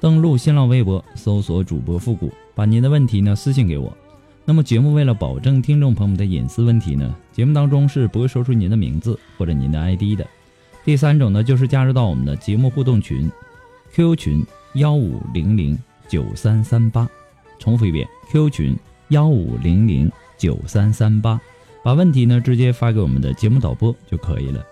登录新浪微博，搜索主播复古，把您的问题呢私信给我。那么节目为了保证听众朋友们的隐私问题呢，节目当中是不会说出您的名字或者您的 ID 的。第三种呢，就是加入到我们的节目互动群，QQ 群幺五零零九三三八，重复一遍，QQ 群幺五零零九三三八，把问题呢直接发给我们的节目导播就可以了。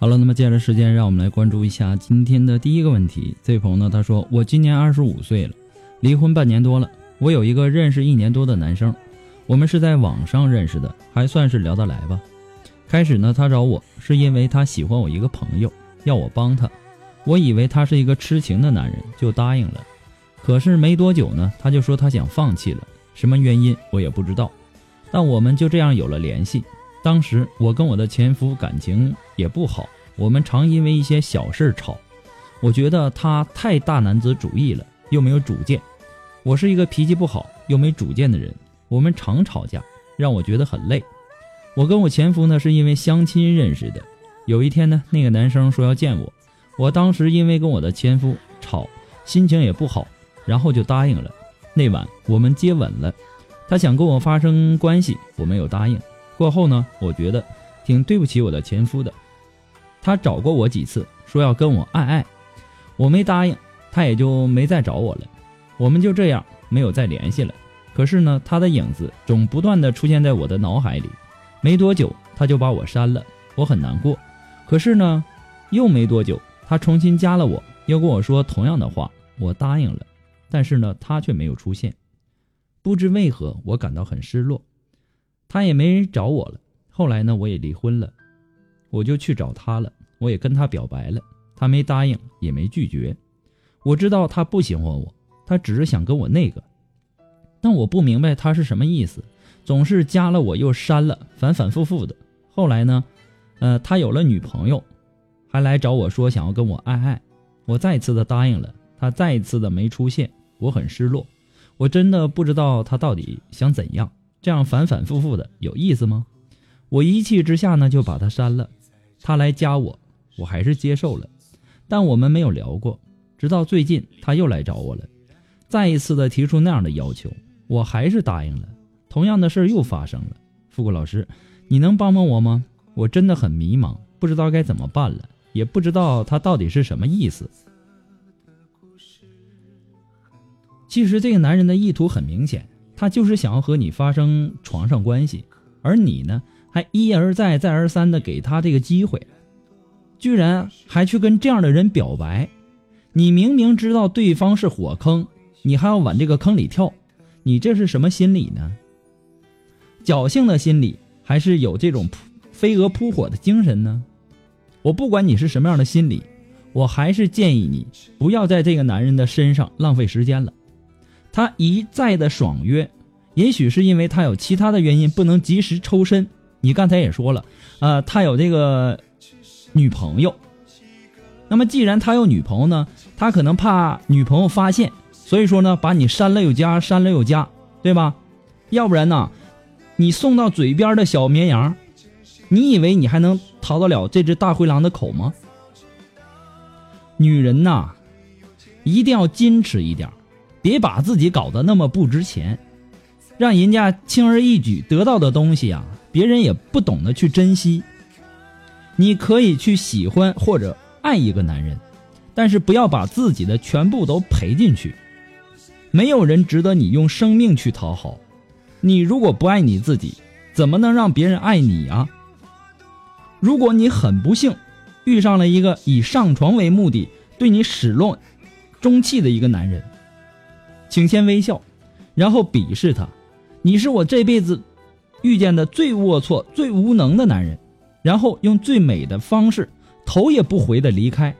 好了，那么接下来时间，让我们来关注一下今天的第一个问题。这位朋友呢，他说：“我今年二十五岁了，离婚半年多了。我有一个认识一年多的男生，我们是在网上认识的，还算是聊得来吧。开始呢，他找我是因为他喜欢我一个朋友，要我帮他。我以为他是一个痴情的男人，就答应了。可是没多久呢，他就说他想放弃了，什么原因我也不知道。但我们就这样有了联系。”当时我跟我的前夫感情也不好，我们常因为一些小事吵。我觉得他太大男子主义了，又没有主见。我是一个脾气不好又没主见的人，我们常吵架，让我觉得很累。我跟我前夫呢是因为相亲认识的。有一天呢，那个男生说要见我，我当时因为跟我的前夫吵，心情也不好，然后就答应了。那晚我们接吻了，他想跟我发生关系，我没有答应。过后呢，我觉得挺对不起我的前夫的。他找过我几次，说要跟我爱爱，我没答应，他也就没再找我了。我们就这样没有再联系了。可是呢，他的影子总不断的出现在我的脑海里。没多久，他就把我删了，我很难过。可是呢，又没多久，他重新加了我，又跟我说同样的话，我答应了。但是呢，他却没有出现。不知为何，我感到很失落。他也没人找我了。后来呢，我也离婚了，我就去找他了。我也跟他表白了，他没答应，也没拒绝。我知道他不喜欢我，他只是想跟我那个。但我不明白他是什么意思，总是加了我又删了，反反复复的。后来呢，呃，他有了女朋友，还来找我说想要跟我爱爱。我再次的答应了，他再一次的没出现，我很失落。我真的不知道他到底想怎样。这样反反复复的有意思吗？我一气之下呢就把他删了。他来加我，我还是接受了，但我们没有聊过。直到最近他又来找我了，再一次的提出那样的要求，我还是答应了。同样的事又发生了。富贵老师，你能帮帮我吗？我真的很迷茫，不知道该怎么办了，也不知道他到底是什么意思。其实这个男人的意图很明显。他就是想要和你发生床上关系，而你呢，还一而再、再而三的给他这个机会，居然还去跟这样的人表白。你明明知道对方是火坑，你还要往这个坑里跳，你这是什么心理呢？侥幸的心理，还是有这种飞蛾扑火的精神呢？我不管你是什么样的心理，我还是建议你不要在这个男人的身上浪费时间了。他一再的爽约，也许是因为他有其他的原因不能及时抽身。你刚才也说了，呃，他有这个女朋友，那么既然他有女朋友呢，他可能怕女朋友发现，所以说呢，把你删了又加，删了又加，对吧？要不然呢，你送到嘴边的小绵羊，你以为你还能逃得了这只大灰狼的口吗？女人呐，一定要矜持一点，别把自己搞得那么不值钱，让人家轻而易举得到的东西啊，别人也不懂得去珍惜。你可以去喜欢或者爱一个男人，但是不要把自己的全部都赔进去。没有人值得你用生命去讨好。你如果不爱你自己，怎么能让别人爱你啊？如果你很不幸。遇上了一个以上床为目的对你始乱终弃的一个男人，请先微笑，然后鄙视他。你是我这辈子遇见的最龌龊、最无能的男人，然后用最美的方式头也不回的离开，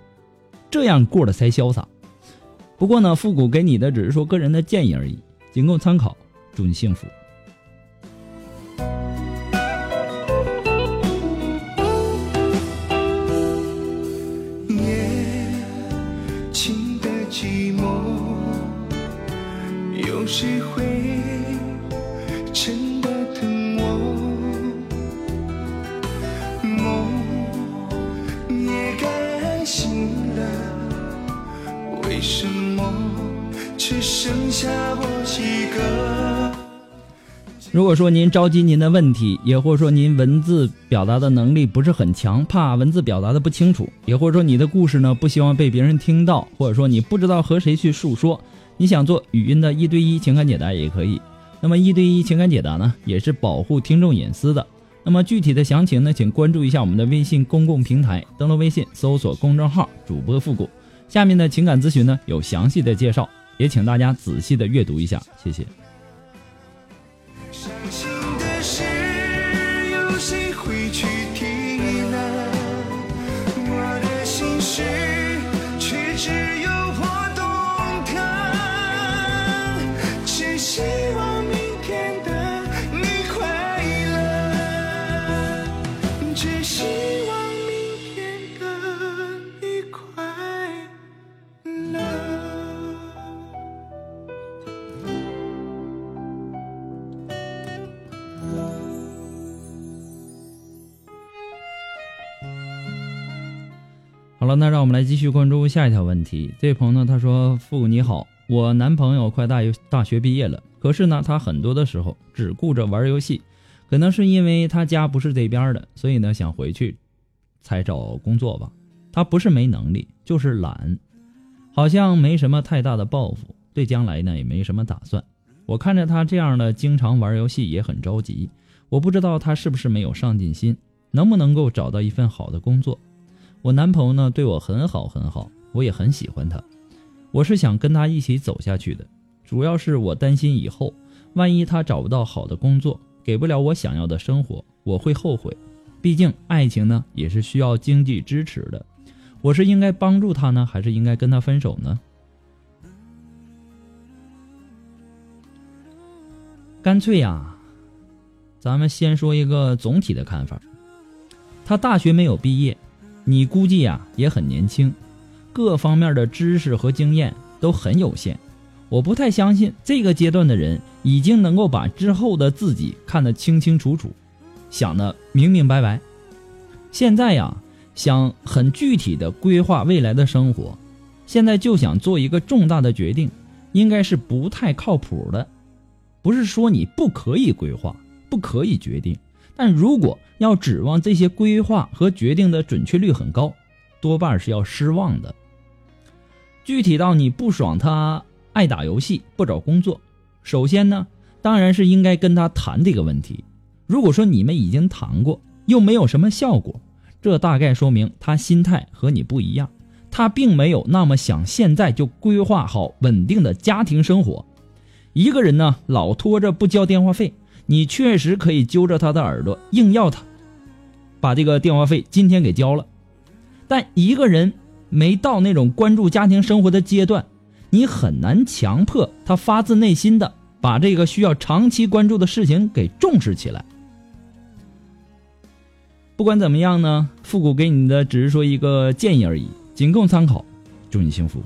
这样过得才潇洒。不过呢，复古给你的只是说个人的建议而已，仅供参考。祝你幸福。为什么只剩下我一个？如果说您着急您的问题，也或者说您文字表达的能力不是很强，怕文字表达的不清楚，也或者说你的故事呢不希望被别人听到，或者说你不知道和谁去诉说。你想做语音的一对一情感解答也可以，那么一对一情感解答呢，也是保护听众隐私的。那么具体的详情呢，请关注一下我们的微信公共平台，登录微信搜索公众号“主播复古”，下面的情感咨询呢有详细的介绍，也请大家仔细的阅读一下，谢谢。了，那让我们来继续关注下一条问题。这位朋友呢，他说：“父你好，我男朋友快大大学毕业了，可是呢，他很多的时候只顾着玩游戏，可能是因为他家不是这边的，所以呢想回去才找工作吧。他不是没能力，就是懒，好像没什么太大的抱负，对将来呢也没什么打算。我看着他这样的经常玩游戏也很着急，我不知道他是不是没有上进心，能不能够找到一份好的工作。”我男朋友呢对我很好很好，我也很喜欢他，我是想跟他一起走下去的。主要是我担心以后万一他找不到好的工作，给不了我想要的生活，我会后悔。毕竟爱情呢也是需要经济支持的。我是应该帮助他呢，还是应该跟他分手呢？干脆呀，咱们先说一个总体的看法。他大学没有毕业。你估计呀也很年轻，各方面的知识和经验都很有限。我不太相信这个阶段的人已经能够把之后的自己看得清清楚楚，想得明明白白。现在呀，想很具体的规划未来的生活，现在就想做一个重大的决定，应该是不太靠谱的。不是说你不可以规划，不可以决定。但如果要指望这些规划和决定的准确率很高，多半是要失望的。具体到你不爽他爱打游戏不找工作，首先呢，当然是应该跟他谈这个问题。如果说你们已经谈过，又没有什么效果，这大概说明他心态和你不一样，他并没有那么想现在就规划好稳定的家庭生活。一个人呢，老拖着不交电话费。你确实可以揪着他的耳朵硬要他把这个电话费今天给交了，但一个人没到那种关注家庭生活的阶段，你很难强迫他发自内心的把这个需要长期关注的事情给重视起来。不管怎么样呢，复古给你的只是说一个建议而已，仅供参考。祝你幸福。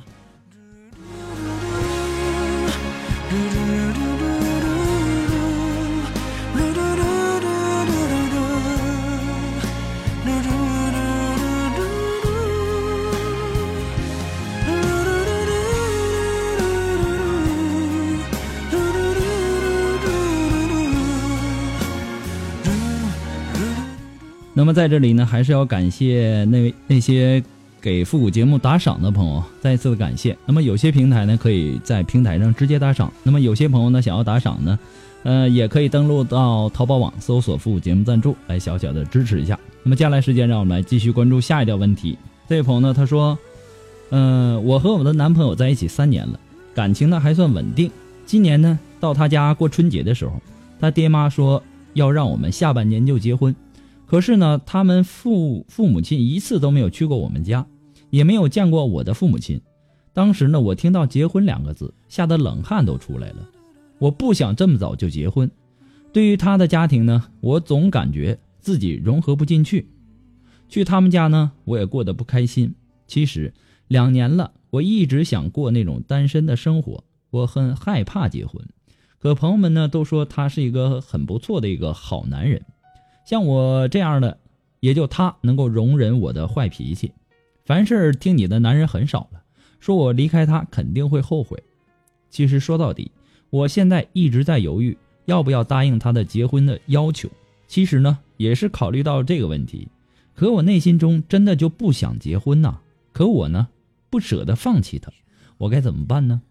那么在这里呢，还是要感谢那那些给复古节目打赏的朋友，再次的感谢。那么有些平台呢，可以在平台上直接打赏；那么有些朋友呢，想要打赏呢，呃，也可以登录到淘宝网搜索“复古节目赞助”来小小的支持一下。那么接下来时间，让我们来继续关注下一条问题。这位朋友呢，他说：“嗯，我和我的男朋友在一起三年了，感情呢还算稳定。今年呢，到他家过春节的时候，他爹妈说要让我们下半年就结婚。”可是呢，他们父父母亲一次都没有去过我们家，也没有见过我的父母亲。当时呢，我听到“结婚”两个字，吓得冷汗都出来了。我不想这么早就结婚。对于他的家庭呢，我总感觉自己融合不进去。去他们家呢，我也过得不开心。其实两年了，我一直想过那种单身的生活，我很害怕结婚。可朋友们呢，都说他是一个很不错的一个好男人。像我这样的，也就他能够容忍我的坏脾气。凡事听你的男人很少了，说我离开他肯定会后悔。其实说到底，我现在一直在犹豫要不要答应他的结婚的要求。其实呢，也是考虑到这个问题。可我内心中真的就不想结婚呐。可我呢，不舍得放弃他，我该怎么办呢？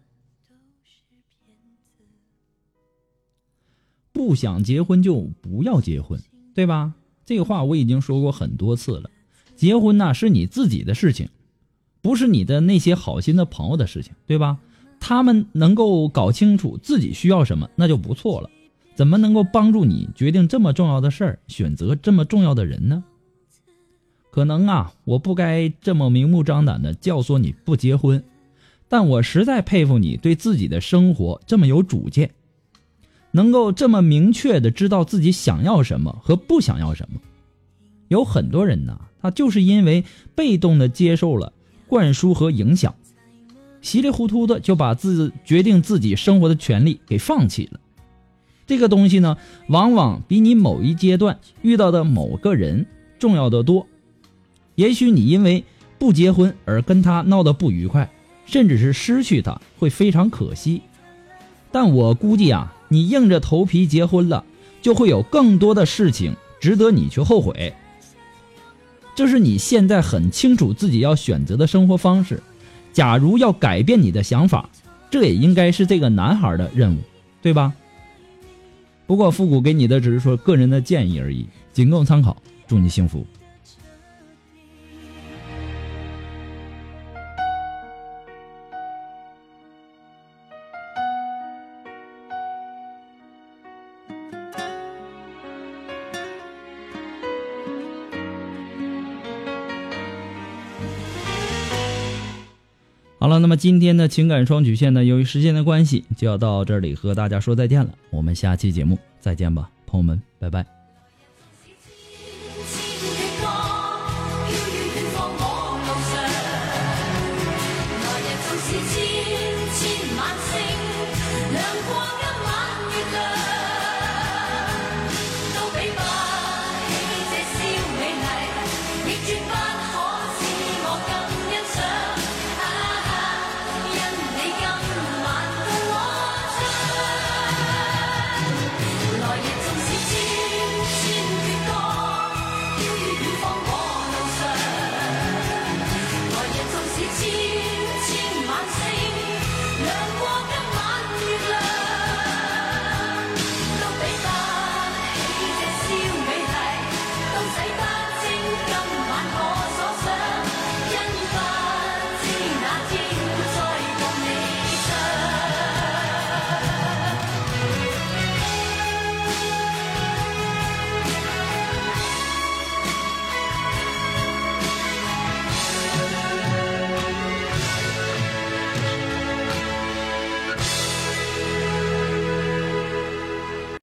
不想结婚就不要结婚。对吧？这个话我已经说过很多次了。结婚呢是你自己的事情，不是你的那些好心的朋友的事情，对吧？他们能够搞清楚自己需要什么，那就不错了。怎么能够帮助你决定这么重要的事儿，选择这么重要的人呢？可能啊，我不该这么明目张胆的教唆你不结婚，但我实在佩服你对自己的生活这么有主见。能够这么明确的知道自己想要什么和不想要什么，有很多人呢，他就是因为被动的接受了灌输和影响，稀里糊涂的就把自决定自己生活的权利给放弃了。这个东西呢，往往比你某一阶段遇到的某个人重要的多。也许你因为不结婚而跟他闹得不愉快，甚至是失去他，会非常可惜。但我估计啊。你硬着头皮结婚了，就会有更多的事情值得你去后悔。这是你现在很清楚自己要选择的生活方式。假如要改变你的想法，这也应该是这个男孩的任务，对吧？不过复古给你的只是说个人的建议而已，仅供参考。祝你幸福。好了，那么今天的情感双曲线呢？由于时间的关系，就要到这里和大家说再见了。我们下期节目再见吧，朋友们，拜拜。